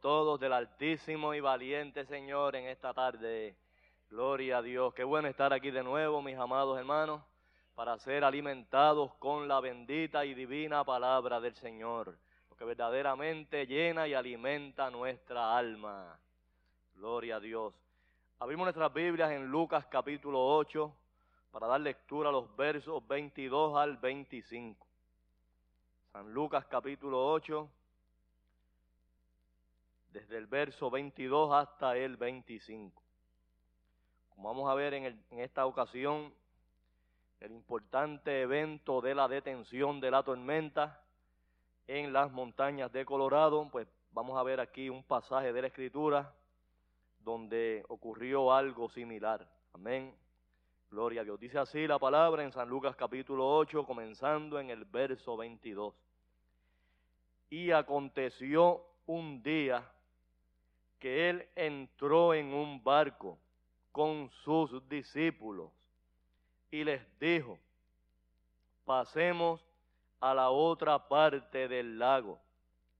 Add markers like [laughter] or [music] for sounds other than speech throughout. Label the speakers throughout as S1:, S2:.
S1: Todos del Altísimo y Valiente Señor en esta tarde. Gloria a Dios. Qué bueno estar aquí de nuevo, mis amados hermanos, para ser alimentados con la bendita y divina palabra del Señor, lo que verdaderamente llena y alimenta nuestra alma. Gloria a Dios. Abrimos nuestras Biblias en Lucas capítulo 8 para dar lectura a los versos 22 al 25. San Lucas capítulo 8 desde el verso 22 hasta el 25. Como vamos a ver en, en esta ocasión, el importante evento de la detención de la tormenta en las montañas de Colorado, pues vamos a ver aquí un pasaje de la Escritura donde ocurrió algo similar. Amén. Gloria a Dios. Dice así la palabra en San Lucas capítulo 8, comenzando en el verso 22. Y aconteció un día que él entró en un barco con sus discípulos y les dijo, pasemos a la otra parte del lago.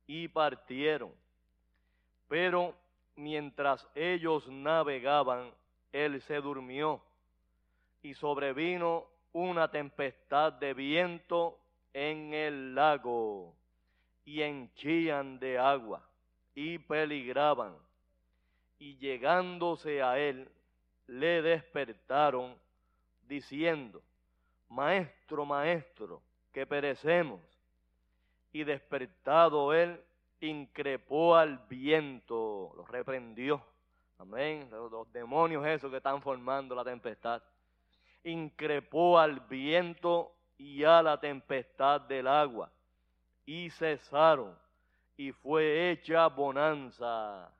S1: Y partieron. Pero mientras ellos navegaban, él se durmió y sobrevino una tempestad de viento en el lago y henchían de agua y peligraban y llegándose a él, le despertaron diciendo, Maestro, maestro, que perecemos. Y despertado él, increpó al viento, lo reprendió, Amén. Los, los demonios esos que están formando la tempestad. Increpó al viento y a la tempestad del agua. Y cesaron. Y fue hecha bonanza.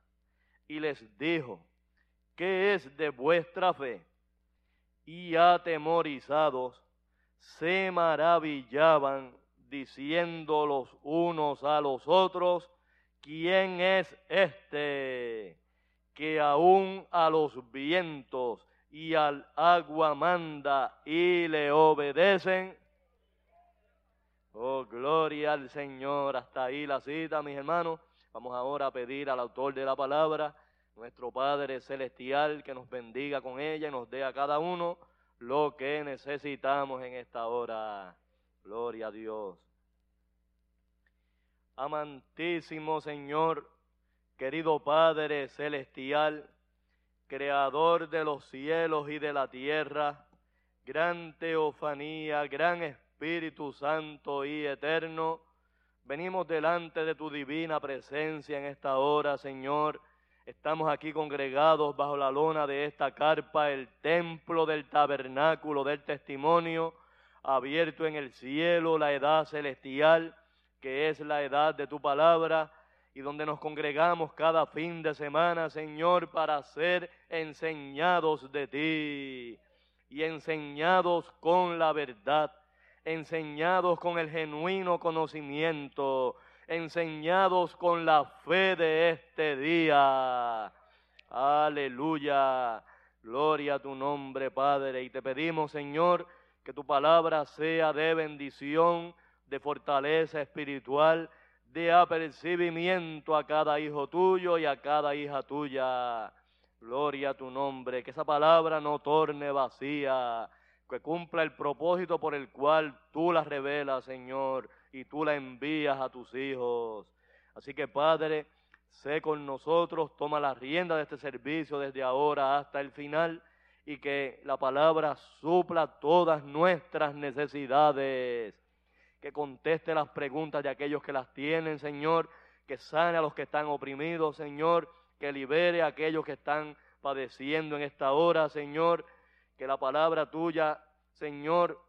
S1: Y les dijo, ¿qué es de vuestra fe? Y atemorizados se maravillaban diciendo los unos a los otros, ¿quién es este que aún a los vientos y al agua manda y le obedecen? Oh, gloria al Señor. Hasta ahí la cita, mis hermanos. Vamos ahora a pedir al autor de la palabra, nuestro Padre Celestial, que nos bendiga con ella y nos dé a cada uno lo que necesitamos en esta hora. Gloria a Dios. Amantísimo Señor, querido Padre Celestial, Creador de los cielos y de la tierra, gran teofanía, gran Espíritu Santo y eterno, venimos delante de tu divina presencia en esta hora, Señor, Estamos aquí congregados bajo la lona de esta carpa, el templo del tabernáculo del testimonio, abierto en el cielo, la edad celestial, que es la edad de tu palabra, y donde nos congregamos cada fin de semana, Señor, para ser enseñados de ti y enseñados con la verdad, enseñados con el genuino conocimiento, enseñados con la fe de este día. Aleluya. Gloria a tu nombre, Padre. Y te pedimos, Señor, que tu palabra sea de bendición, de fortaleza espiritual, de apercibimiento a cada hijo tuyo y a cada hija tuya. Gloria a tu nombre. Que esa palabra no torne vacía, que cumpla el propósito por el cual tú la revelas, Señor y tú la envías a tus hijos. Así que Padre, sé con nosotros, toma la rienda de este servicio desde ahora hasta el final y que la palabra supla todas nuestras necesidades, que conteste las preguntas de aquellos que las tienen, Señor, que sane a los que están oprimidos, Señor, que libere a aquellos que están padeciendo en esta hora, Señor, que la palabra tuya, Señor,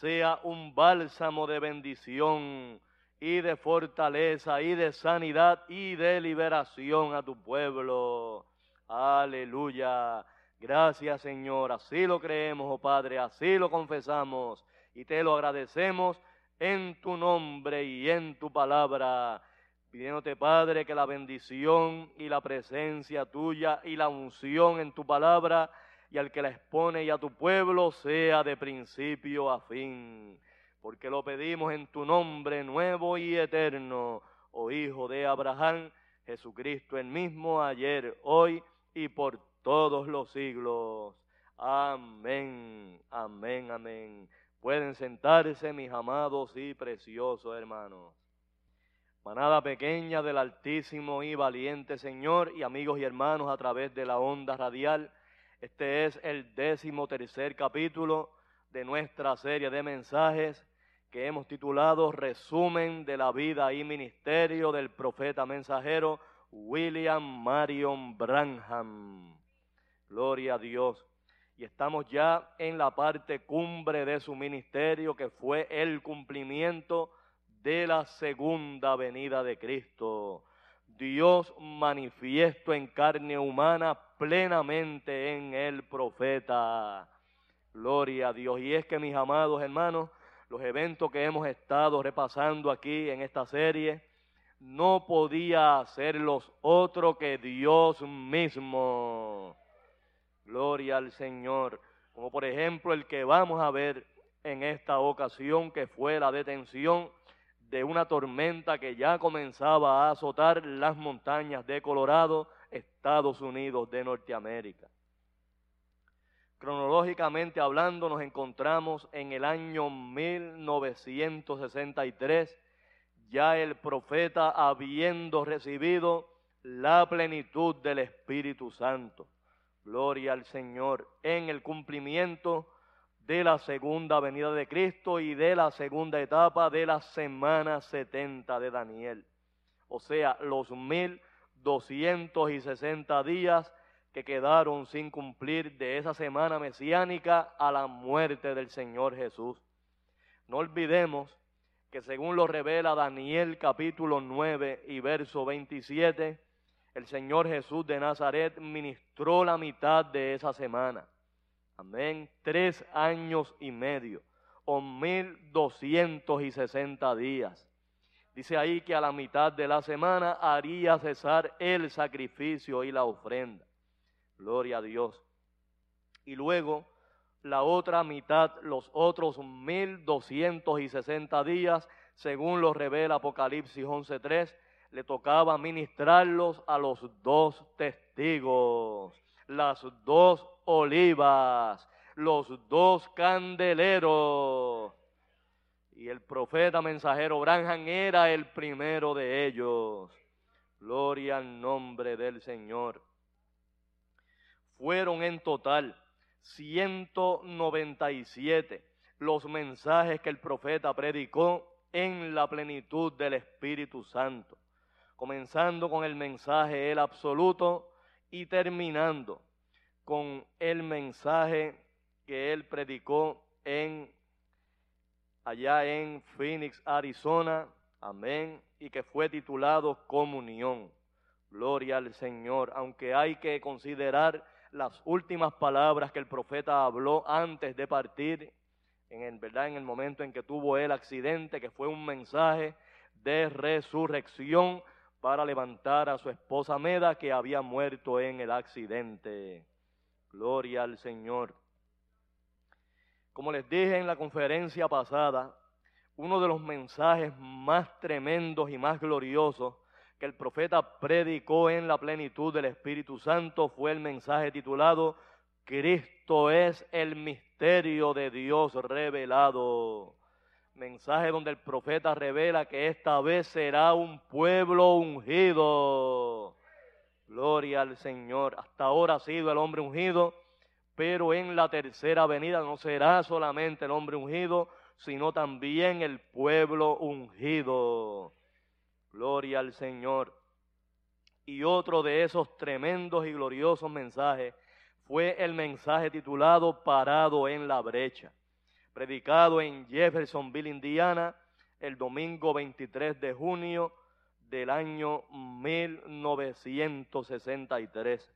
S1: sea un bálsamo de bendición y de fortaleza y de sanidad y de liberación a tu pueblo. Aleluya. Gracias Señor, así lo creemos, oh Padre, así lo confesamos y te lo agradecemos en tu nombre y en tu palabra. Pidiéndote, Padre, que la bendición y la presencia tuya y la unción en tu palabra y al que la expone y a tu pueblo sea de principio a fin. Porque lo pedimos en tu nombre nuevo y eterno, oh Hijo de Abraham, Jesucristo el mismo ayer, hoy y por todos los siglos. Amén, amén, amén. Pueden sentarse mis amados y preciosos hermanos. Manada pequeña del Altísimo y valiente Señor y amigos y hermanos a través de la onda radial este es el décimo tercer capítulo de nuestra serie de mensajes que hemos titulado Resumen de la vida y ministerio del profeta mensajero William Marion Branham. Gloria a Dios. Y estamos ya en la parte cumbre de su ministerio que fue el cumplimiento de la segunda venida de Cristo. Dios manifiesto en carne humana plenamente en el profeta. Gloria a Dios. Y es que mis amados hermanos, los eventos que hemos estado repasando aquí en esta serie, no podía hacerlos otro que Dios mismo. Gloria al Señor. Como por ejemplo el que vamos a ver en esta ocasión, que fue la detención de una tormenta que ya comenzaba a azotar las montañas de Colorado, Estados Unidos de Norteamérica. Cronológicamente hablando, nos encontramos en el año 1963, ya el profeta habiendo recibido la plenitud del Espíritu Santo. Gloria al Señor en el cumplimiento de la segunda venida de Cristo y de la segunda etapa de la semana 70 de Daniel. O sea, los 1260 1260 días que quedaron sin cumplir de esa semana mesiánica a la muerte del Señor Jesús. No olvidemos que según lo revela Daniel capítulo 9 y verso 27, el Señor Jesús de Nazaret ministró la mitad de esa semana. Amén. Tres años y medio o mil doscientos y sesenta días. Dice ahí que a la mitad de la semana haría cesar el sacrificio y la ofrenda. Gloria a Dios. Y luego la otra mitad, los otros mil doscientos y sesenta días, según lo revela Apocalipsis 11.3, le tocaba ministrarlos a los dos testigos, las dos olivas, los dos candeleros. Y el profeta mensajero Branham era el primero de ellos. Gloria al nombre del Señor. Fueron en total 197 los mensajes que el profeta predicó en la plenitud del Espíritu Santo, comenzando con el mensaje el absoluto y terminando con el mensaje que él predicó en allá en Phoenix, Arizona, amén, y que fue titulado Comunión. Gloria al Señor, aunque hay que considerar las últimas palabras que el profeta habló antes de partir, en el, ¿verdad? en el momento en que tuvo el accidente, que fue un mensaje de resurrección para levantar a su esposa Meda que había muerto en el accidente. Gloria al Señor. Como les dije en la conferencia pasada, uno de los mensajes más tremendos y más gloriosos que el profeta predicó en la plenitud del Espíritu Santo fue el mensaje titulado Cristo es el misterio de Dios revelado. Mensaje donde el profeta revela que esta vez será un pueblo ungido Gloria al Señor. Hasta ahora ha sido el hombre ungido, pero en la tercera venida no será solamente el hombre ungido, sino también el pueblo ungido. Gloria al Señor. Y otro de esos tremendos y gloriosos mensajes fue el mensaje titulado Parado en la brecha, predicado en Jeffersonville, Indiana, el domingo 23 de junio del año 1963.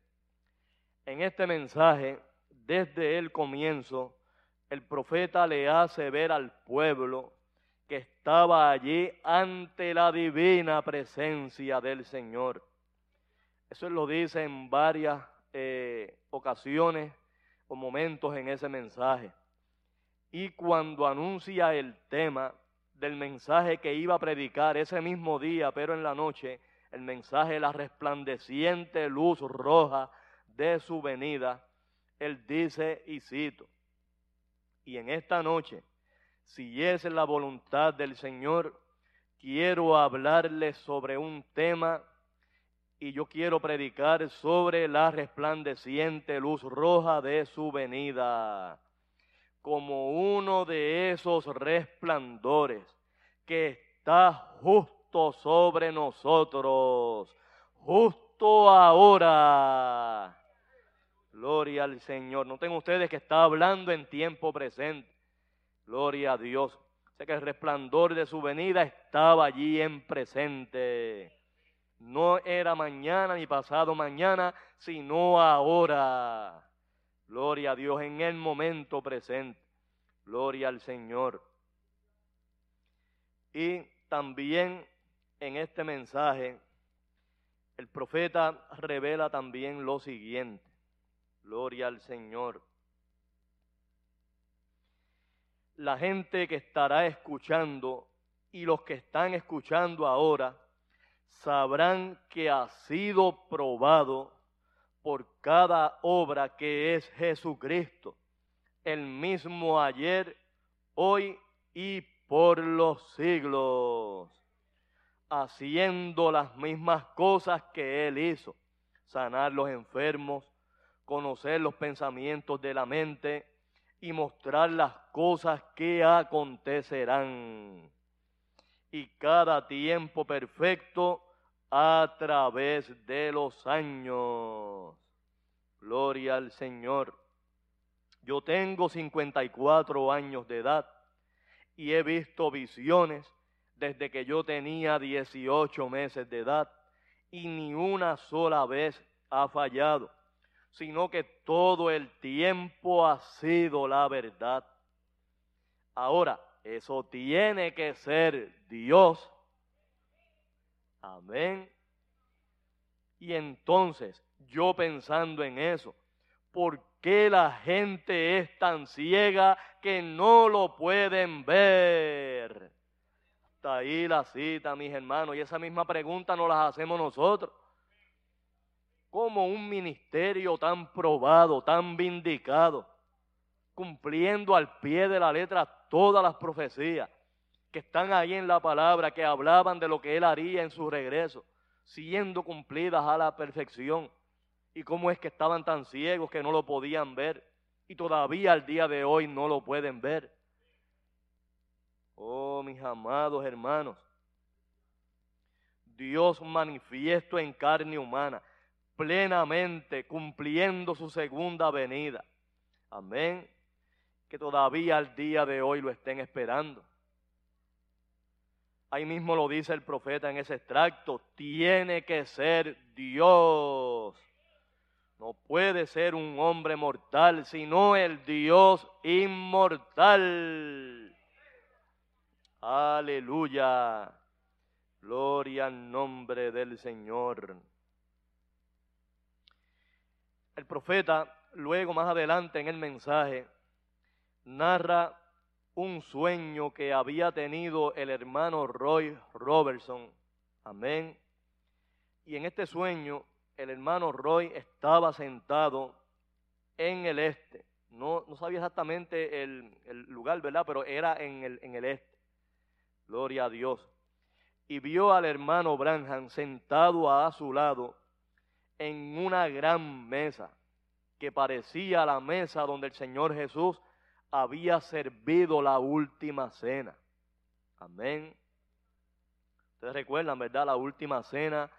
S1: En este mensaje, desde el comienzo, el profeta le hace ver al pueblo que estaba allí ante la divina presencia del Señor. Eso lo dice en varias eh, ocasiones o momentos en ese mensaje. Y cuando anuncia el tema, del mensaje que iba a predicar ese mismo día, pero en la noche, el mensaje de la resplandeciente luz roja de su venida, él dice y cito, y en esta noche, si es la voluntad del Señor, quiero hablarles sobre un tema y yo quiero predicar sobre la resplandeciente luz roja de su venida como uno de esos resplandores que está justo sobre nosotros, justo ahora. Gloria al Señor. Noten ustedes que está hablando en tiempo presente. Gloria a Dios. Sé que el resplandor de su venida estaba allí en presente. No era mañana ni pasado mañana, sino ahora. Gloria a Dios en el momento presente. Gloria al Señor. Y también en este mensaje, el profeta revela también lo siguiente. Gloria al Señor. La gente que estará escuchando y los que están escuchando ahora sabrán que ha sido probado por cada obra que es Jesucristo, el mismo ayer, hoy y por los siglos, haciendo las mismas cosas que Él hizo, sanar los enfermos, conocer los pensamientos de la mente y mostrar las cosas que acontecerán. Y cada tiempo perfecto a través de los años. Gloria al Señor. Yo tengo 54 años de edad y he visto visiones desde que yo tenía 18 meses de edad y ni una sola vez ha fallado, sino que todo el tiempo ha sido la verdad. Ahora, eso tiene que ser Dios. Amén. Y entonces, yo pensando en eso, ¿por qué la gente es tan ciega que no lo pueden ver? Hasta ahí la cita, mis hermanos, y esa misma pregunta nos la hacemos nosotros. ¿Cómo un ministerio tan probado, tan vindicado, cumpliendo al pie de la letra todas las profecías que están ahí en la palabra, que hablaban de lo que él haría en su regreso, siendo cumplidas a la perfección? ¿Y cómo es que estaban tan ciegos que no lo podían ver? Y todavía al día de hoy no lo pueden ver. Oh, mis amados hermanos, Dios manifiesto en carne humana, plenamente cumpliendo su segunda venida. Amén. Que todavía al día de hoy lo estén esperando. Ahí mismo lo dice el profeta en ese extracto, tiene que ser Dios. No puede ser un hombre mortal, sino el Dios inmortal. Aleluya. Gloria al nombre del Señor. El profeta, luego más adelante en el mensaje, narra un sueño que había tenido el hermano Roy Robertson. Amén. Y en este sueño, el hermano Roy estaba sentado en el este. No, no sabía exactamente el, el, lugar, ¿verdad? Pero era en el, en el este. Gloria a Dios. Y vio al hermano Branham sentado a su lado en una gran mesa que parecía la mesa donde el Señor Jesús había servido la última cena. Amén. Ustedes recuerdan, ¿verdad? La última cena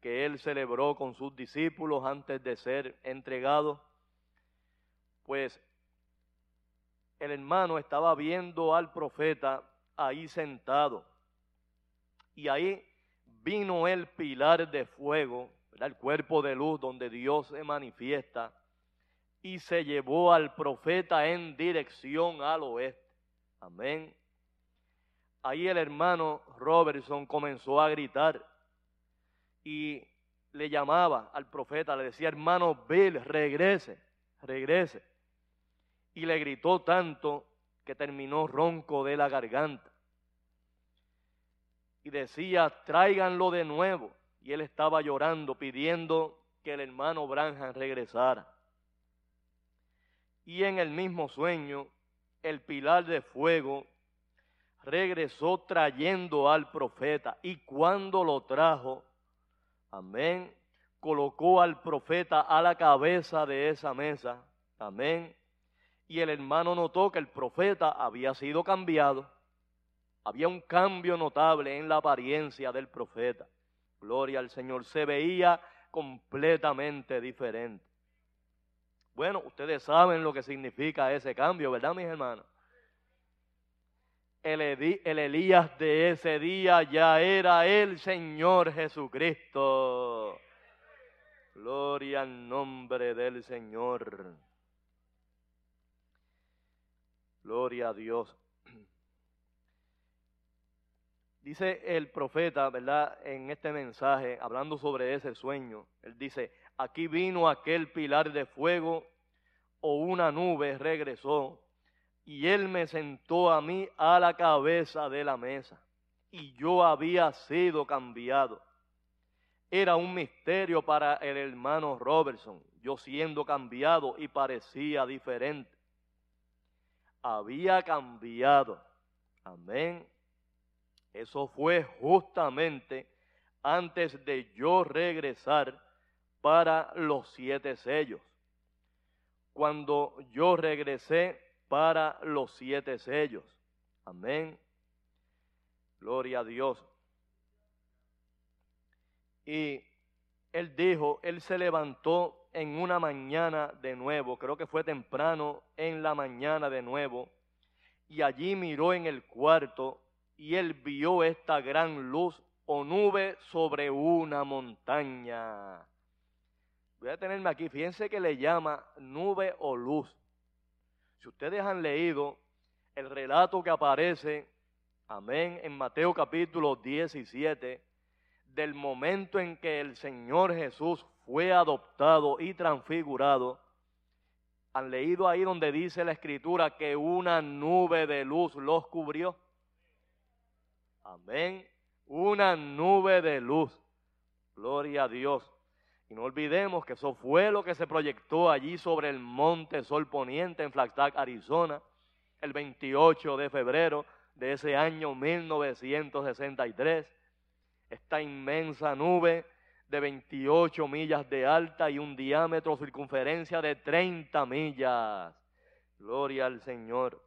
S1: que él celebró con sus discípulos antes de ser entregado. Pues el hermano estaba viendo al profeta ahí sentado. Y ahí vino el pilar de fuego, el cuerpo de luz donde Dios se manifiesta, y se llevó al profeta en dirección al oeste. Amén. Ahí el hermano Robertson comenzó a gritar y le llamaba al profeta, le decía, hermano Bill, regrese, regrese. Y le gritó tanto que terminó ronco de la garganta. Y decía, tráiganlo de nuevo. Y él estaba llorando, pidiendo que el hermano Branham regresara. Y en el mismo sueño, el pilar de fuego regresó trayendo al profeta. Y cuando lo trajo, amén, colocó al profeta a la cabeza de esa mesa. Amén y el hermano notó que el profeta había sido cambiado. Había un cambio notable en la apariencia del profeta. Gloria al Señor. Se veía completamente diferente. Bueno, ustedes saben lo que significa ese cambio, ¿verdad, mis hermanos? El, el, Elías de ese día ya era el Señor Jesucristo. Gloria al nombre del Señor. Gloria a Dios. Dice el profeta, ¿verdad? En este mensaje, hablando sobre ese sueño, él dice, aquí vino aquel pilar de fuego o una nube regresó y él me sentó a mí a la cabeza de la mesa y yo había sido cambiado. Era un misterio para el hermano Robertson, yo siendo cambiado y parecía diferente había cambiado. Amén. Eso fue justamente antes de yo regresar para los siete sellos. Cuando yo regresé para los siete sellos. Amén. Gloria a Dios. Y él dijo, él se levantó en una mañana de nuevo, creo que fue temprano en la mañana de nuevo, y allí miró en el cuarto y él vio esta gran luz o nube sobre una montaña. Voy a tenerme aquí, fíjense que le llama nube o luz. Si ustedes han leído el relato que aparece, amén, en Mateo capítulo 17, del momento en que el Señor Jesús fue adoptado y transfigurado, han leído ahí donde dice la escritura que una nube de luz los cubrió. Amén. Una nube de luz. Gloria a Dios. Y no olvidemos que eso fue lo que se proyectó allí sobre el monte Sol Poniente en Flagstaff, Arizona, el 28 de febrero de ese año 1963. Esta inmensa nube de 28 millas de alta y un diámetro circunferencia de 30 millas. Gloria al Señor.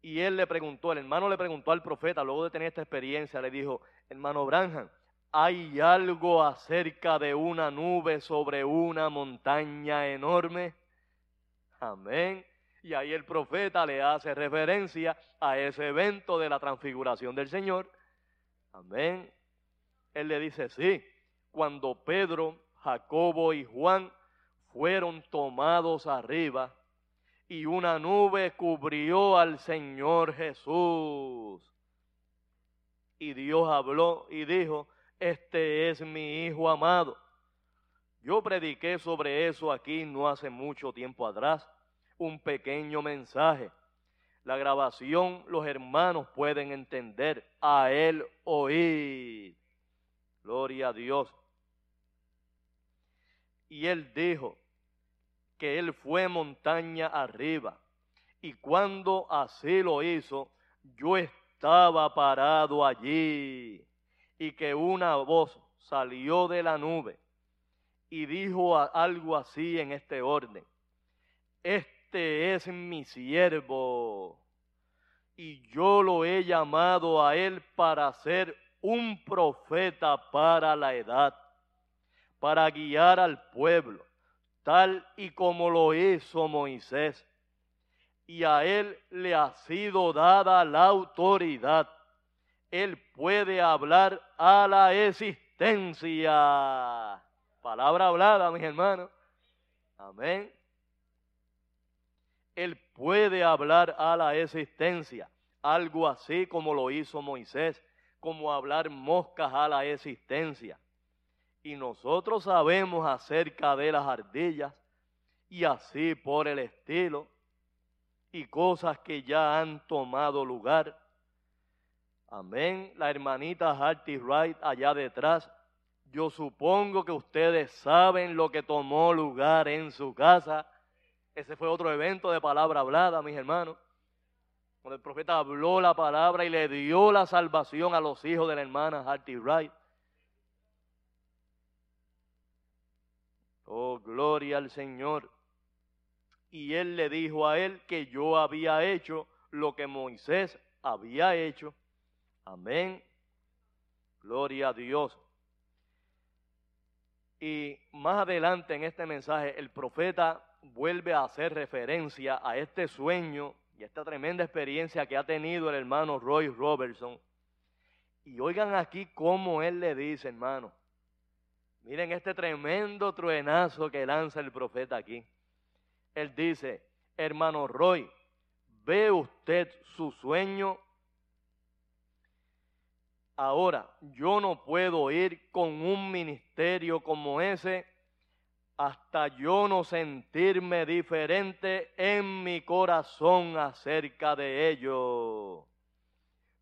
S1: Y él le preguntó, el hermano le preguntó al profeta, luego de tener esta experiencia, le dijo, hermano Branham, ¿hay algo acerca de una nube sobre una montaña enorme? Amén. Y ahí el profeta le hace referencia a ese evento de la transfiguración del Señor. Amén. Él le dice, sí, cuando Pedro, Jacobo y Juan fueron tomados arriba y una nube cubrió al Señor Jesús. Y Dios habló y dijo, este es mi Hijo amado. Yo prediqué sobre eso aquí no hace mucho tiempo atrás, un pequeño mensaje. La grabación los hermanos pueden entender, a él oír. Gloria a Dios. Y él dijo que él fue montaña arriba. Y cuando así lo hizo, yo estaba parado allí. Y que una voz salió de la nube y dijo algo así en este orden. Este es mi siervo y yo lo he llamado a él para ser un profeta para la edad, para guiar al pueblo, tal y como lo hizo Moisés. Y a él le ha sido dada la autoridad. Él puede hablar a la existencia. Palabra hablada, mis hermanos. Amén. Él puede hablar a la existencia, algo así como lo hizo Moisés como hablar moscas a la existencia. Y nosotros sabemos acerca de las ardillas y así por el estilo y cosas que ya han tomado lugar. Amén. La hermanita Harty Wright allá detrás. Yo supongo que ustedes saben lo que tomó lugar en su casa. Ese fue otro evento de palabra hablada, mis hermanos. Cuando el profeta habló la palabra y le dio la salvación a los hijos de la hermana Harty Wright. Oh, gloria al Señor. Y él le dijo a él que yo había hecho lo que Moisés había hecho. Amén. Gloria a Dios. Y más adelante en este mensaje el profeta vuelve a hacer referencia a este sueño esta tremenda experiencia que ha tenido el hermano Roy Robertson. Y oigan aquí cómo él le dice, hermano. Miren este tremendo truenazo que lanza el profeta aquí. Él dice, hermano Roy, ¿ve usted su sueño? Ahora, yo no puedo ir con un ministerio como ese hasta yo no sentirme diferente en mi corazón acerca de ello.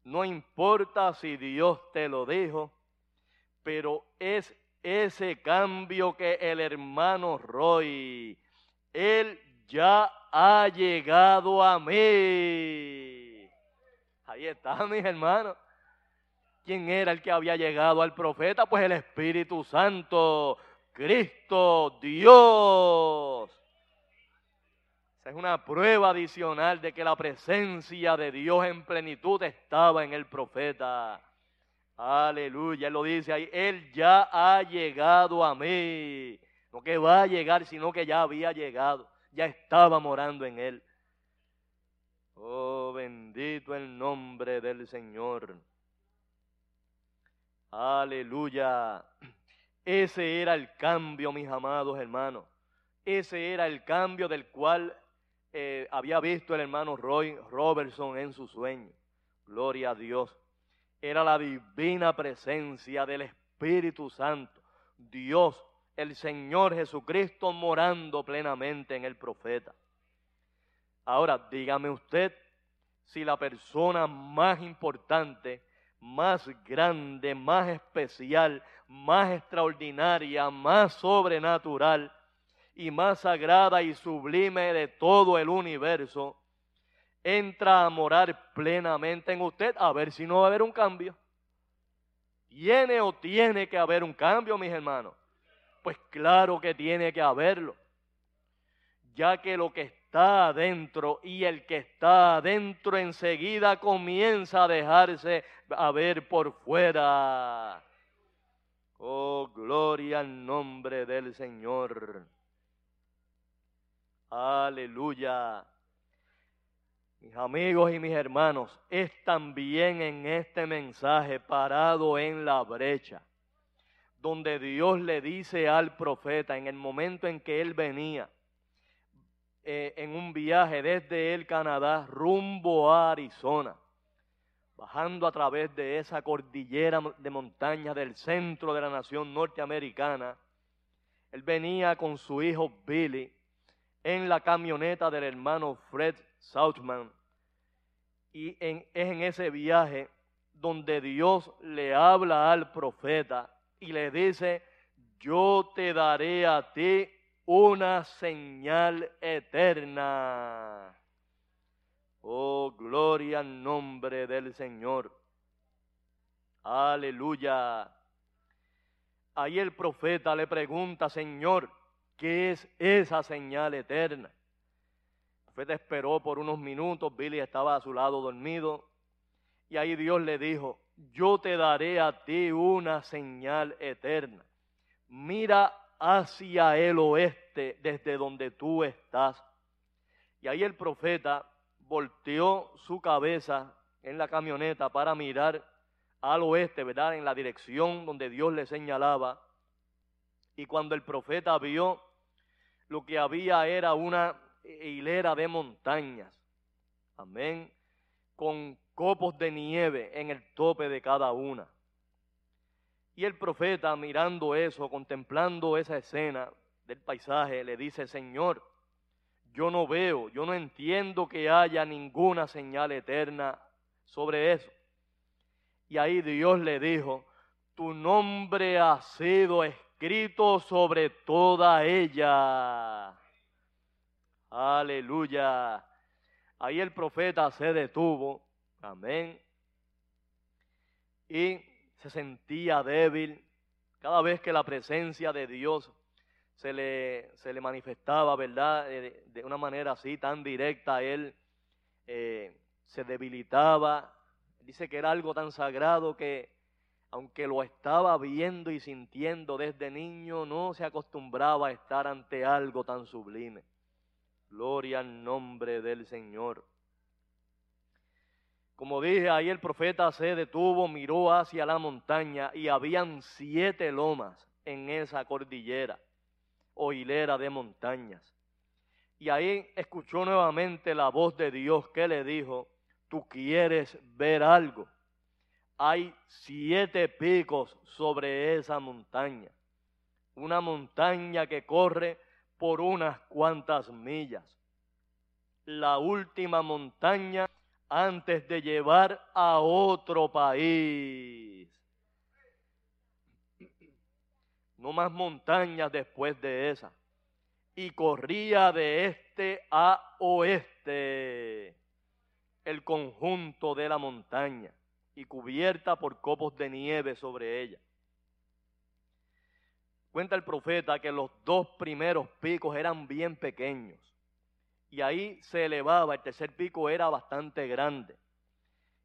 S1: No importa si Dios te lo dijo, pero es ese cambio que el hermano Roy, él ya ha llegado a mí. Ahí está, mis hermanos. ¿Quién era el que había llegado al profeta? Pues el Espíritu Santo Cristo Dios. Esa es una prueba adicional de que la presencia de Dios en plenitud estaba en el profeta. Aleluya, él lo dice ahí, él ya ha llegado a mí. No que va a llegar, sino que ya había llegado, ya estaba morando en él. Oh, bendito el nombre del Señor. Aleluya. Ese era el cambio, mis amados hermanos. Ese era el cambio del cual eh, había visto el hermano Roy Robertson en su sueño. Gloria a Dios. Era la divina presencia del Espíritu Santo. Dios, el Señor Jesucristo morando plenamente en el profeta. Ahora, dígame usted si la persona más importante, más grande, más especial, más extraordinaria, más sobrenatural y más sagrada y sublime de todo el universo, entra a morar plenamente en usted, a ver si no va a haber un cambio. ¿Tiene o tiene que haber un cambio, mis hermanos? Pues claro que tiene que haberlo, ya que lo que está adentro y el que está adentro enseguida comienza a dejarse a ver por fuera. Oh, gloria al nombre del Señor. Aleluya. Mis amigos y mis hermanos, es también en este mensaje parado en la brecha, donde Dios le dice al profeta en el momento en que él venía, eh, en un viaje desde el Canadá rumbo a Arizona, bajando a través de esa cordillera de montañas del centro de la nación norteamericana, él venía con su hijo Billy en la camioneta del hermano Fred Southman. Y es en ese viaje donde Dios le habla al profeta y le dice, yo te daré a ti una señal eterna. Oh, gloria al nombre del Señor. Aleluya. Ahí el profeta le pregunta, Señor, ¿qué es esa señal eterna? El profeta esperó por unos minutos, Billy estaba a su lado dormido, y ahí Dios le dijo, yo te daré a ti una señal eterna. Mira hacia el oeste desde donde tú estás. Y ahí el profeta volteó su cabeza en la camioneta para mirar al oeste, ¿verdad? En la dirección donde Dios le señalaba. Y cuando el profeta vio, lo que había era una hilera de montañas. Amén. Con copos de nieve en el tope de cada una. Y el profeta mirando eso, contemplando esa escena del paisaje, le dice, Señor, yo no veo, yo no entiendo que haya ninguna señal eterna sobre eso. Y ahí Dios le dijo, tu nombre ha sido escrito sobre toda ella. Aleluya. Ahí el profeta se detuvo. Amén. Y se sentía débil. Cada vez que la presencia de Dios se le, se le manifestaba, ¿verdad? De, una manera así, tan directa, él eh, se debilitaba. Dice que era algo tan sagrado que, aunque lo estaba viendo y sintiendo desde niño, no se acostumbraba a estar ante algo tan sublime. Gloria al nombre del Señor. Como dije, ahí el profeta se detuvo, miró hacia la montaña y habían siete lomas en esa cordillera o hilera de montañas. Y ahí escuchó nuevamente la voz de Dios que le dijo, tú quieres ver algo. Hay siete picos sobre esa montaña. Una montaña que corre por unas cuantas millas. La última montaña antes de llevar a otro país. No más montañas después de esa. Y corría de este a oeste el conjunto de la montaña y cubierta por copos de nieve sobre ella. Cuenta el profeta que los dos primeros picos eran bien pequeños y ahí se elevaba, el tercer pico era bastante grande.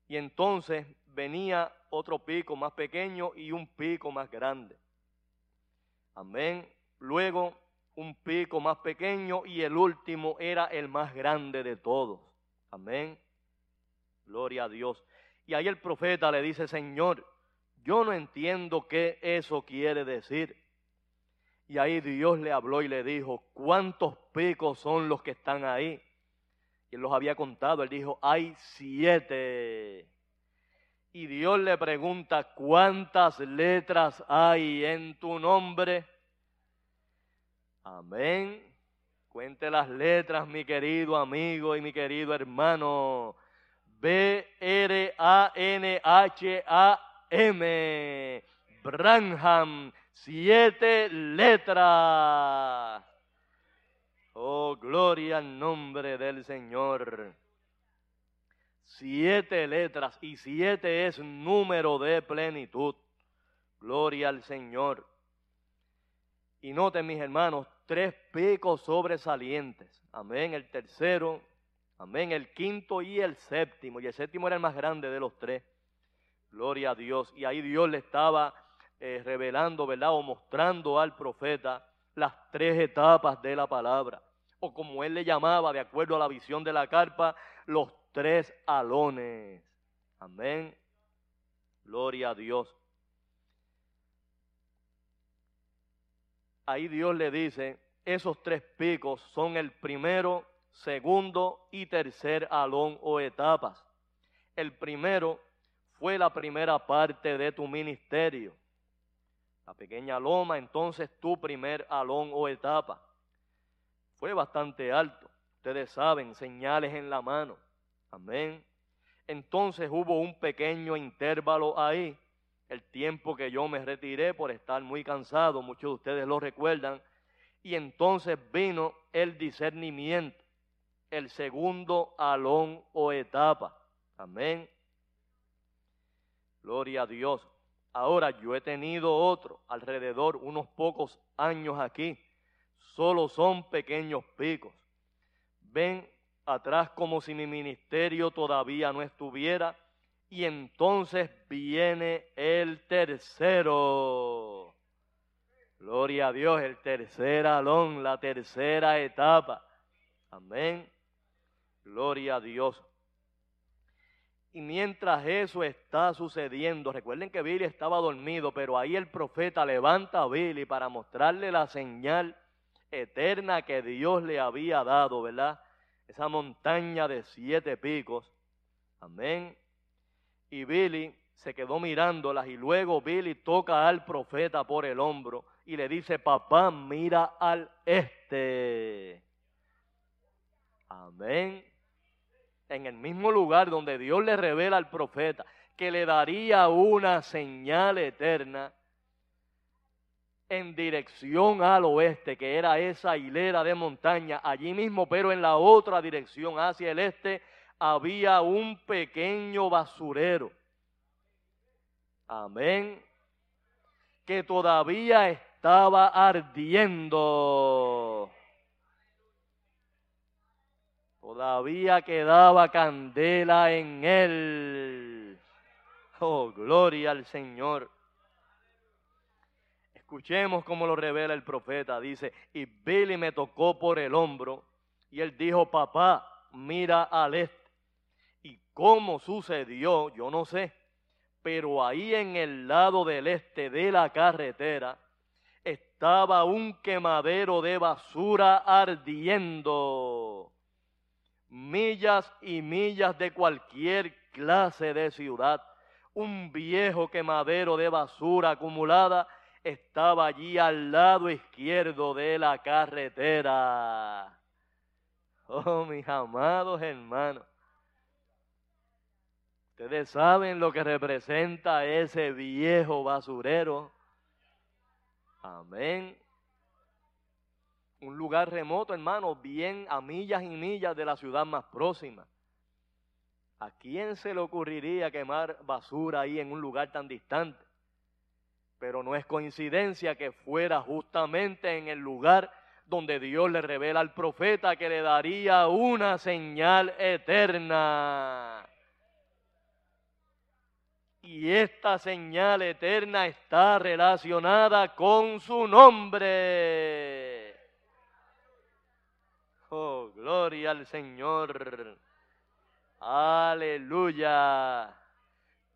S1: Y entonces venía otro pico más pequeño y un pico más grande. Amén. Luego un pico más pequeño y el último era el más grande de todos. Amén. Gloria a Dios. Y ahí el profeta le dice, Señor, yo no entiendo qué eso quiere decir. Y ahí Dios le habló y le dijo, ¿cuántos picos son los que están ahí? Y él los había contado, él dijo, hay siete. Y Dios le pregunta, ¿cuántas letras hay en tu nombre? Amén. Cuente las letras, mi querido amigo y mi querido hermano. B-R-A-N-H-A-M. Branham. Siete letras. Oh, gloria al nombre del Señor. Siete letras y siete es número de plenitud. Gloria al Señor. Y noten mis hermanos, tres picos sobresalientes. Amén, el tercero, amén, el quinto y el séptimo. Y el séptimo era el más grande de los tres. Gloria a Dios. Y ahí Dios le estaba eh, revelando, ¿verdad? O mostrando al profeta las tres etapas de la palabra. O como él le llamaba, de acuerdo a la visión de la carpa, los tres alones. Amén. Gloria a Dios. Ahí Dios le dice, esos tres picos son el primero, segundo y tercer alón o etapas. El primero fue la primera parte de tu ministerio. La pequeña loma, entonces tu primer alón o etapa. Fue bastante alto. Ustedes saben, señales en la mano. Amén. Entonces hubo un pequeño intervalo ahí, el tiempo que yo me retiré por estar muy cansado, muchos de ustedes lo recuerdan, y entonces vino el discernimiento, el segundo alón o etapa. Amén. Gloria a Dios. Ahora yo he tenido otro, alrededor unos pocos años aquí. Solo son pequeños picos. Ven atrás como si mi ministerio todavía no estuviera. Y entonces viene el tercero. Gloria a Dios, el tercer alón, la tercera etapa. Amén. Gloria a Dios. Y mientras eso está sucediendo, recuerden que Billy estaba dormido, pero ahí el profeta levanta a Billy para mostrarle la señal eterna que Dios le había dado, ¿verdad? Esa montaña de siete picos. Amén. Y Billy se quedó mirándolas y luego Billy toca al profeta por el hombro y le dice, papá, mira al este. Amén en el mismo lugar donde Dios le revela al profeta que le daría una señal eterna en dirección al oeste, que era esa hilera de montaña, allí mismo, pero en la otra dirección, hacia el este, había un pequeño basurero. Amén. Que todavía estaba ardiendo. Todavía quedaba candela en él. Oh, gloria al Señor. Escuchemos cómo lo revela el profeta. Dice, y Billy me tocó por el hombro y él dijo, papá, mira al este. Y cómo sucedió, yo no sé, pero ahí en el lado del este de la carretera estaba un quemadero de basura ardiendo millas y millas de cualquier clase de ciudad. Un viejo quemadero de basura acumulada estaba allí al lado izquierdo de la carretera. Oh, mis amados hermanos. Ustedes saben lo que representa ese viejo basurero. Amén un lugar remoto, hermano, bien a millas y millas de la ciudad más próxima. ¿A quién se le ocurriría quemar basura ahí en un lugar tan distante? Pero no es coincidencia que fuera justamente en el lugar donde Dios le revela al profeta que le daría una señal eterna. Y esta señal eterna está relacionada con su nombre. Oh, gloria al Señor. Aleluya.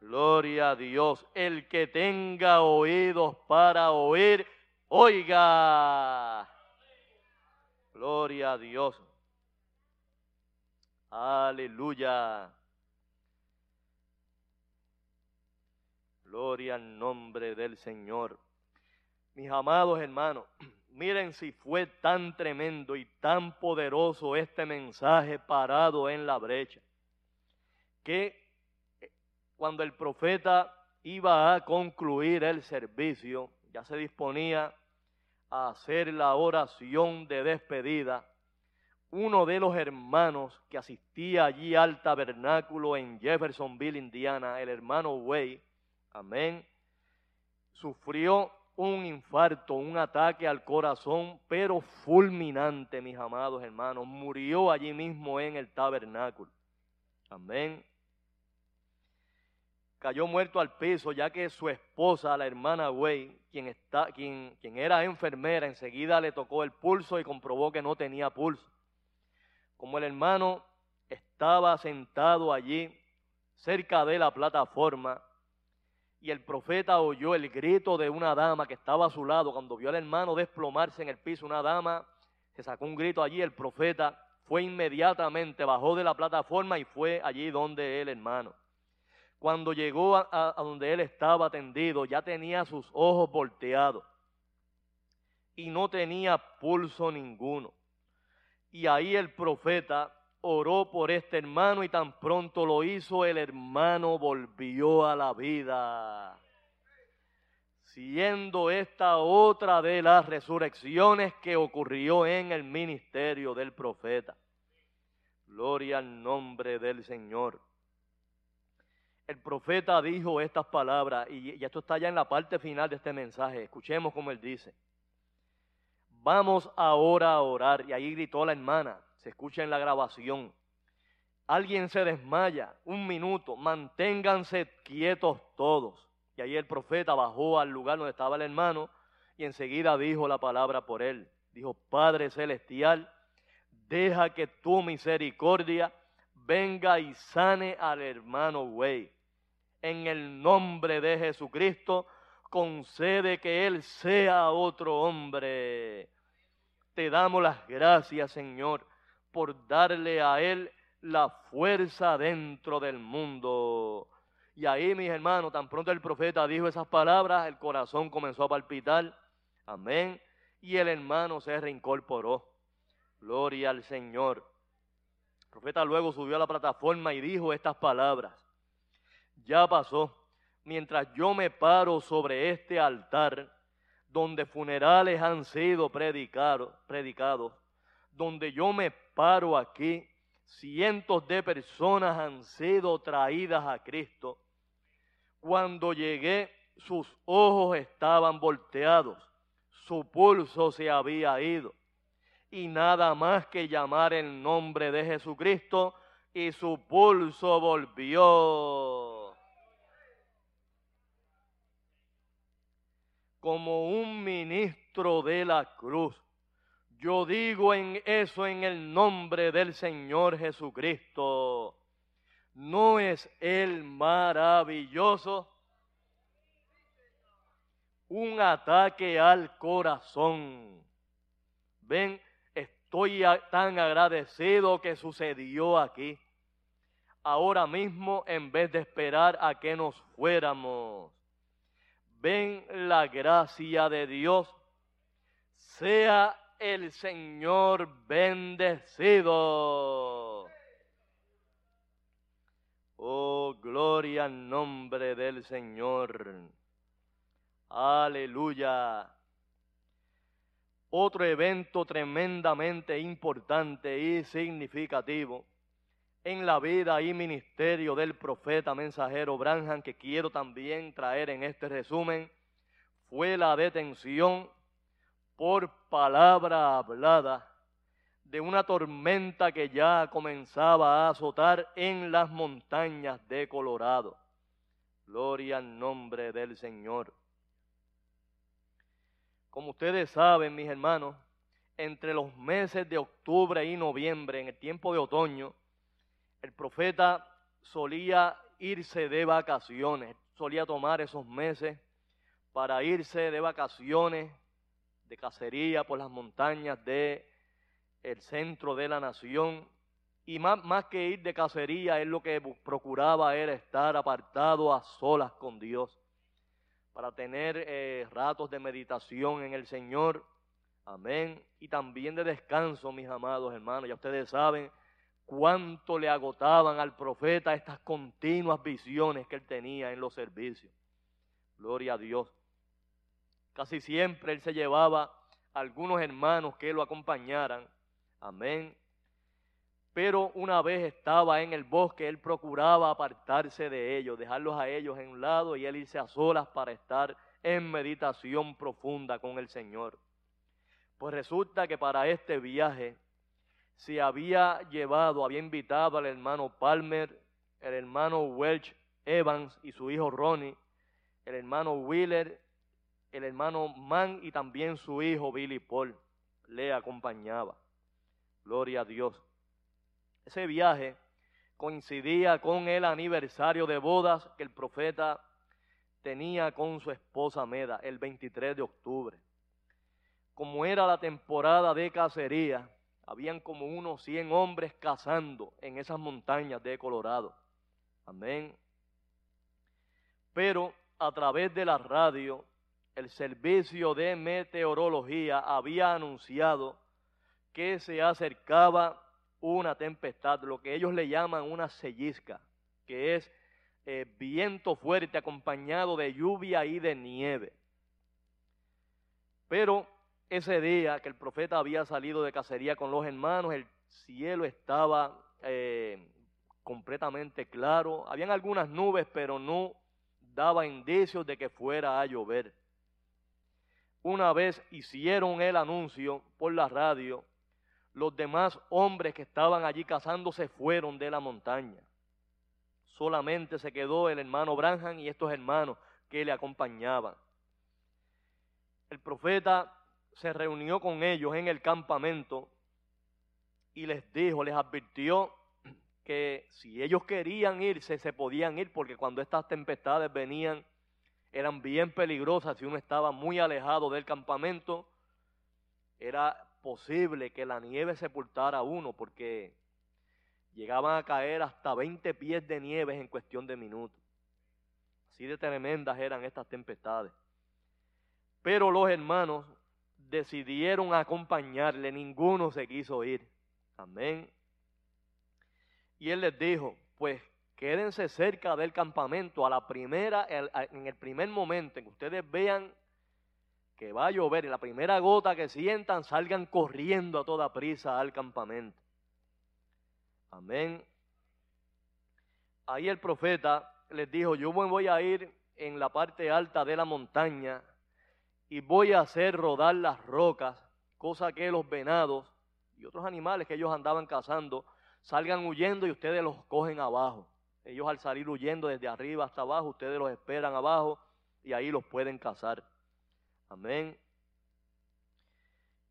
S1: Gloria a Dios. El que tenga oídos para oír, oiga. Gloria a Dios. Aleluya. Gloria al nombre del Señor. Mis amados hermanos, miren si fue tan tremendo y tan poderoso este mensaje parado en la brecha, que eh, cuando el profeta iba a concluir el servicio, ya se disponía a hacer la oración de despedida, uno de los hermanos que asistía allí al tabernáculo en Jeffersonville, Indiana, el hermano Way, amén, sufrió un infarto, un ataque al corazón, pero fulminante, mis amados hermanos. Murió allí mismo en el tabernáculo. Amén. Cayó muerto al piso, ya que su esposa, la hermana Way, quien, está, quien, quien era enfermera, enseguida le tocó el pulso y comprobó que no tenía pulso. Como el hermano estaba sentado allí, cerca de la plataforma, y el profeta oyó el grito de una dama que estaba a su lado. Cuando vio al hermano desplomarse en el piso, una dama se sacó un grito allí. El profeta fue inmediatamente, bajó de la plataforma y fue allí donde el hermano. Cuando llegó a, donde él estaba tendido, ya tenía sus ojos volteados y no tenía pulso ninguno. Y ahí el profeta oró por este hermano y tan pronto lo hizo, el hermano volvió a la vida. Siendo esta otra de las resurrecciones que ocurrió en el ministerio del profeta. Gloria al nombre del Señor. El profeta dijo estas palabras y esto está ya en la parte final de este mensaje. Escuchemos como él dice. Vamos ahora a orar. Y ahí gritó la hermana se escucha en la grabación. Alguien se desmaya, un minuto, manténganse quietos todos. Y ahí el profeta bajó al lugar donde estaba el hermano y enseguida dijo la palabra por él. Dijo, Padre Celestial, deja que tu misericordia venga y sane al hermano Güey. En el nombre de Jesucristo, concede que él sea otro hombre. Te damos las gracias, Señor, por darle a él la fuerza dentro del mundo. Y ahí, mis hermanos, tan pronto el profeta dijo esas palabras, el corazón comenzó a palpitar. Amén. Y el hermano se reincorporó. Gloria al Señor. El profeta luego subió a la plataforma y dijo estas palabras. Ya pasó. Mientras yo me paro sobre este altar, donde funerales han sido predicados, predicados donde yo me paro aquí, cientos de personas han sido traídas a Cristo. Cuando llegué, sus ojos estaban volteados, su pulso se había ido, y nada más que llamar el nombre de Jesucristo, y su pulso volvió. Como un ministro de la cruz yo digo en eso en el nombre del Señor Jesucristo. ¿No es Él maravilloso? Un ataque al corazón. Ven, estoy tan agradecido que sucedió aquí. Ahora mismo, en vez de esperar a que nos fuéramos, ven la gracia de Dios sea el Señor bendecido. Oh, gloria al nombre del Señor. Aleluya. Otro evento tremendamente importante y significativo en la vida y ministerio del profeta mensajero Branham que quiero también traer en este resumen fue la detención por palabra hablada de una tormenta que ya comenzaba a azotar en las montañas de Colorado. Gloria al nombre del Señor. Como ustedes saben, mis hermanos, entre los meses de octubre y noviembre, en el tiempo de otoño, el profeta solía irse de vacaciones, solía tomar esos meses para irse de vacaciones, de cacería por las montañas de el centro de la nación. Y más, más que ir de cacería, él lo que procuraba era estar apartado a solas con Dios, para tener eh, ratos de meditación en el Señor. Amén. Y también de descanso, mis amados hermanos. Ya ustedes saben cuánto le agotaban al profeta estas continuas visiones que él tenía en los servicios. Gloria a Dios. Casi siempre él se llevaba algunos hermanos que lo acompañaran. Amén. Pero una vez estaba en el bosque, él procuraba apartarse de ellos, dejarlos a ellos en un lado y él irse a solas para estar en meditación profunda con el Señor. Pues resulta que para este viaje se había llevado, había invitado al hermano Palmer, el hermano Welch Evans y su hijo Ronnie, el hermano Wheeler el hermano Mann y también su hijo Billy Paul le acompañaba. Gloria a Dios. Ese viaje coincidía con el aniversario de bodas que el profeta tenía con su esposa Meda el 23 de octubre. Como era la temporada de cacería, habían como unos 100 hombres cazando en esas montañas de Colorado. Amén. Pero a través de la radio el servicio de meteorología había anunciado que se acercaba una tempestad, lo que ellos le llaman una sellisca, que es eh, viento fuerte acompañado de lluvia y de nieve. Pero ese día que el profeta había salido de cacería con los hermanos, el cielo estaba eh, completamente claro. Habían algunas nubes, pero no daba indicios de que fuera a llover una vez hicieron el anuncio por la radio, los demás hombres que estaban allí cazando se fueron de la montaña. Solamente se quedó el hermano Branham y estos hermanos que le acompañaban. El profeta se reunió con ellos en el campamento y les dijo, les advirtió que si ellos querían irse, se podían ir, porque cuando estas tempestades venían, eran bien peligrosas si uno estaba muy alejado del campamento. Era posible que la nieve sepultara a uno porque llegaban a caer hasta 20 pies de nieve en cuestión de minutos. Así de tremendas eran estas tempestades. Pero los hermanos decidieron acompañarle, ninguno se quiso ir. Amén. Y él les dijo, pues quédense cerca del campamento a la primera, en el primer momento en que ustedes vean que va a llover, en la primera gota que sientan, salgan corriendo a toda prisa al campamento. Amén. Ahí el profeta les dijo, yo voy a ir en la parte alta de la montaña y voy a hacer rodar las rocas, cosa que los venados y otros animales que ellos andaban cazando salgan huyendo y ustedes los cogen abajo. Ellos al salir huyendo desde arriba hasta abajo, ustedes los esperan abajo y ahí los pueden cazar. Amén.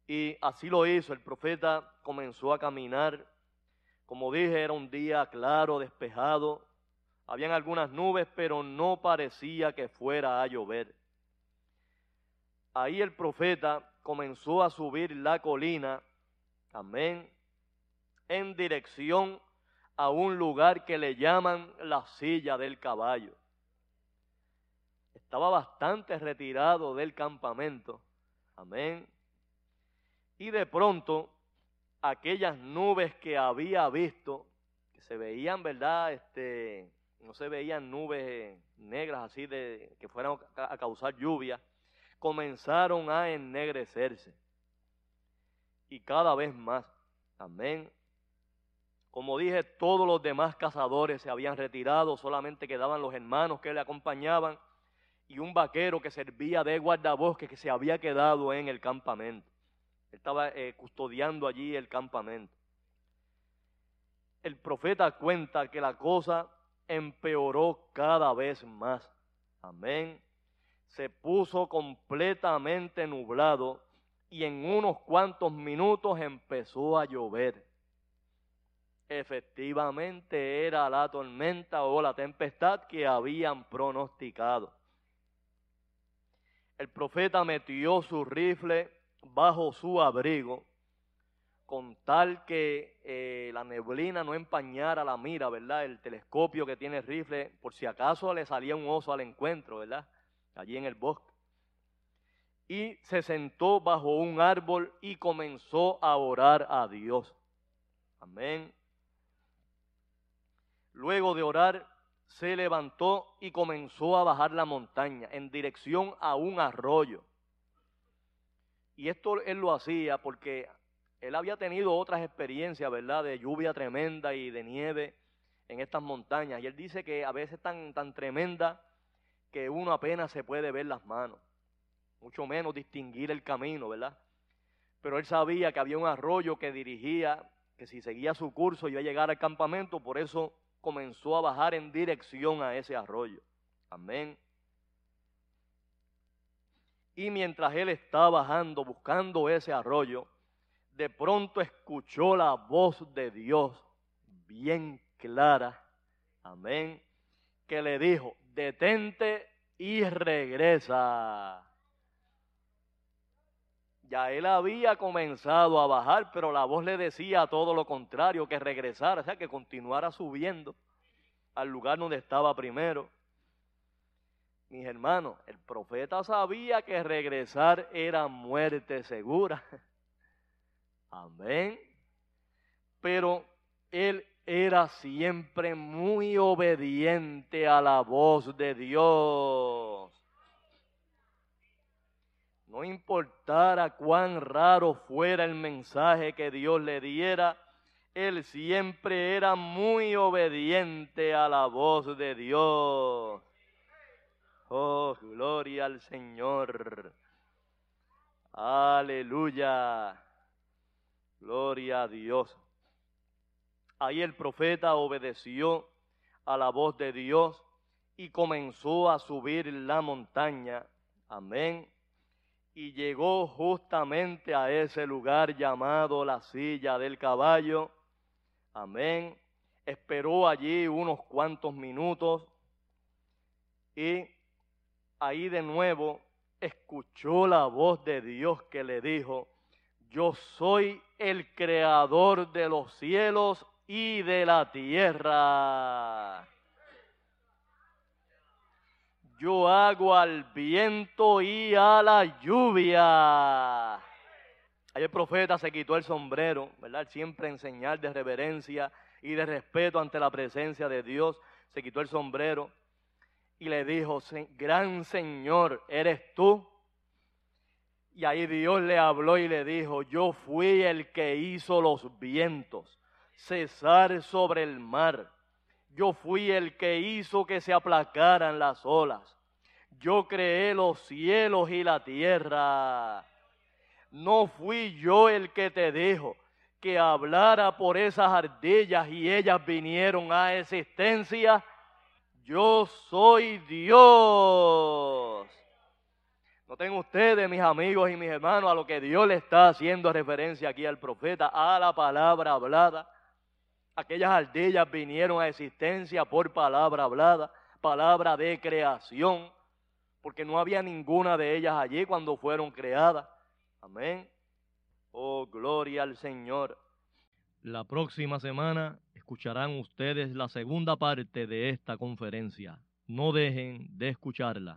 S1: Y así lo hizo. El profeta comenzó a caminar. Como dije, era un día claro, despejado. Habían algunas nubes, pero no parecía que fuera a llover. Ahí el profeta comenzó a subir la colina. Amén. En dirección a un lugar que le llaman la silla del caballo. Estaba bastante retirado del campamento. Amén. Y de pronto, aquellas nubes que había visto, que se veían, ¿verdad? Este, no se veían nubes negras así de que fueran a causar lluvia, comenzaron a ennegrecerse. Y cada vez más. Amén. Como dije, todos los demás cazadores se habían retirado, solamente quedaban los hermanos que le acompañaban y un vaquero que servía de guardabosque que se había quedado en el campamento. Estaba eh, custodiando allí el campamento. El profeta cuenta que la cosa empeoró cada vez más. Amén. Se puso completamente nublado y en unos cuantos minutos empezó a llover. Efectivamente era la tormenta o la tempestad que habían pronosticado. El profeta metió su rifle bajo su abrigo con tal que eh, la neblina no empañara la mira, ¿verdad? El telescopio que tiene el rifle, por si acaso le salía un oso al encuentro, ¿verdad? Allí en el bosque. Y se sentó bajo un árbol y comenzó a orar a Dios. Amén. Luego de orar, se levantó y comenzó a bajar la montaña en dirección a un arroyo. Y esto él lo hacía porque él había tenido otras experiencias, ¿verdad? De lluvia tremenda y de nieve en estas montañas. Y él dice que a veces tan, tan tremenda que uno apenas se puede ver las manos, mucho menos distinguir el camino, ¿verdad? Pero él sabía que había un arroyo que dirigía, que si seguía su curso iba a llegar al campamento, por eso comenzó a bajar en dirección a ese arroyo. Amén. Y mientras él estaba bajando, buscando ese arroyo, de pronto escuchó la voz de Dios bien clara. Amén. Que le dijo, detente y regresa. Ya él había comenzado a bajar, pero la voz le decía todo lo contrario, que regresara, o sea, que continuara subiendo al lugar donde estaba primero. Mis hermanos, el profeta sabía que regresar era muerte segura. [laughs] Amén. Pero él era siempre muy obediente a la voz de Dios. No importara cuán raro fuera el mensaje que Dios le diera, él siempre era muy obediente a la voz de Dios. Oh, gloria al Señor. Aleluya. Gloria a Dios. Ahí el profeta obedeció a la voz de Dios y comenzó a subir la montaña. Amén y llegó justamente a ese lugar llamado la silla del caballo. Amén. Esperó allí unos cuantos minutos y ahí de nuevo escuchó la voz de Dios que le dijo, yo soy el creador de los cielos y de la tierra yo hago al viento y a la lluvia. Ahí el profeta se quitó el sombrero, ¿verdad? Siempre en señal de reverencia y de respeto ante la presencia de Dios. Se quitó el sombrero y le dijo, gran Señor, ¿eres tú? Y ahí Dios le habló y le dijo, yo fui el que hizo los vientos cesar sobre el mar yo fui el que hizo que se aplacaran las olas. Yo creé los cielos y la tierra. No fui yo el que te dijo que hablara por esas ardillas y ellas vinieron a existencia. Yo soy Dios. Noten ustedes, mis amigos y mis hermanos, a lo que Dios le está haciendo referencia aquí al profeta, a la palabra hablada aquellas ardillas vinieron a existencia por palabra hablada, palabra de creación, porque no había ninguna de ellas allí cuando fueron creadas. Amén. Oh, gloria al Señor. La próxima semana escucharán ustedes la segunda parte de esta conferencia. No dejen de escucharla.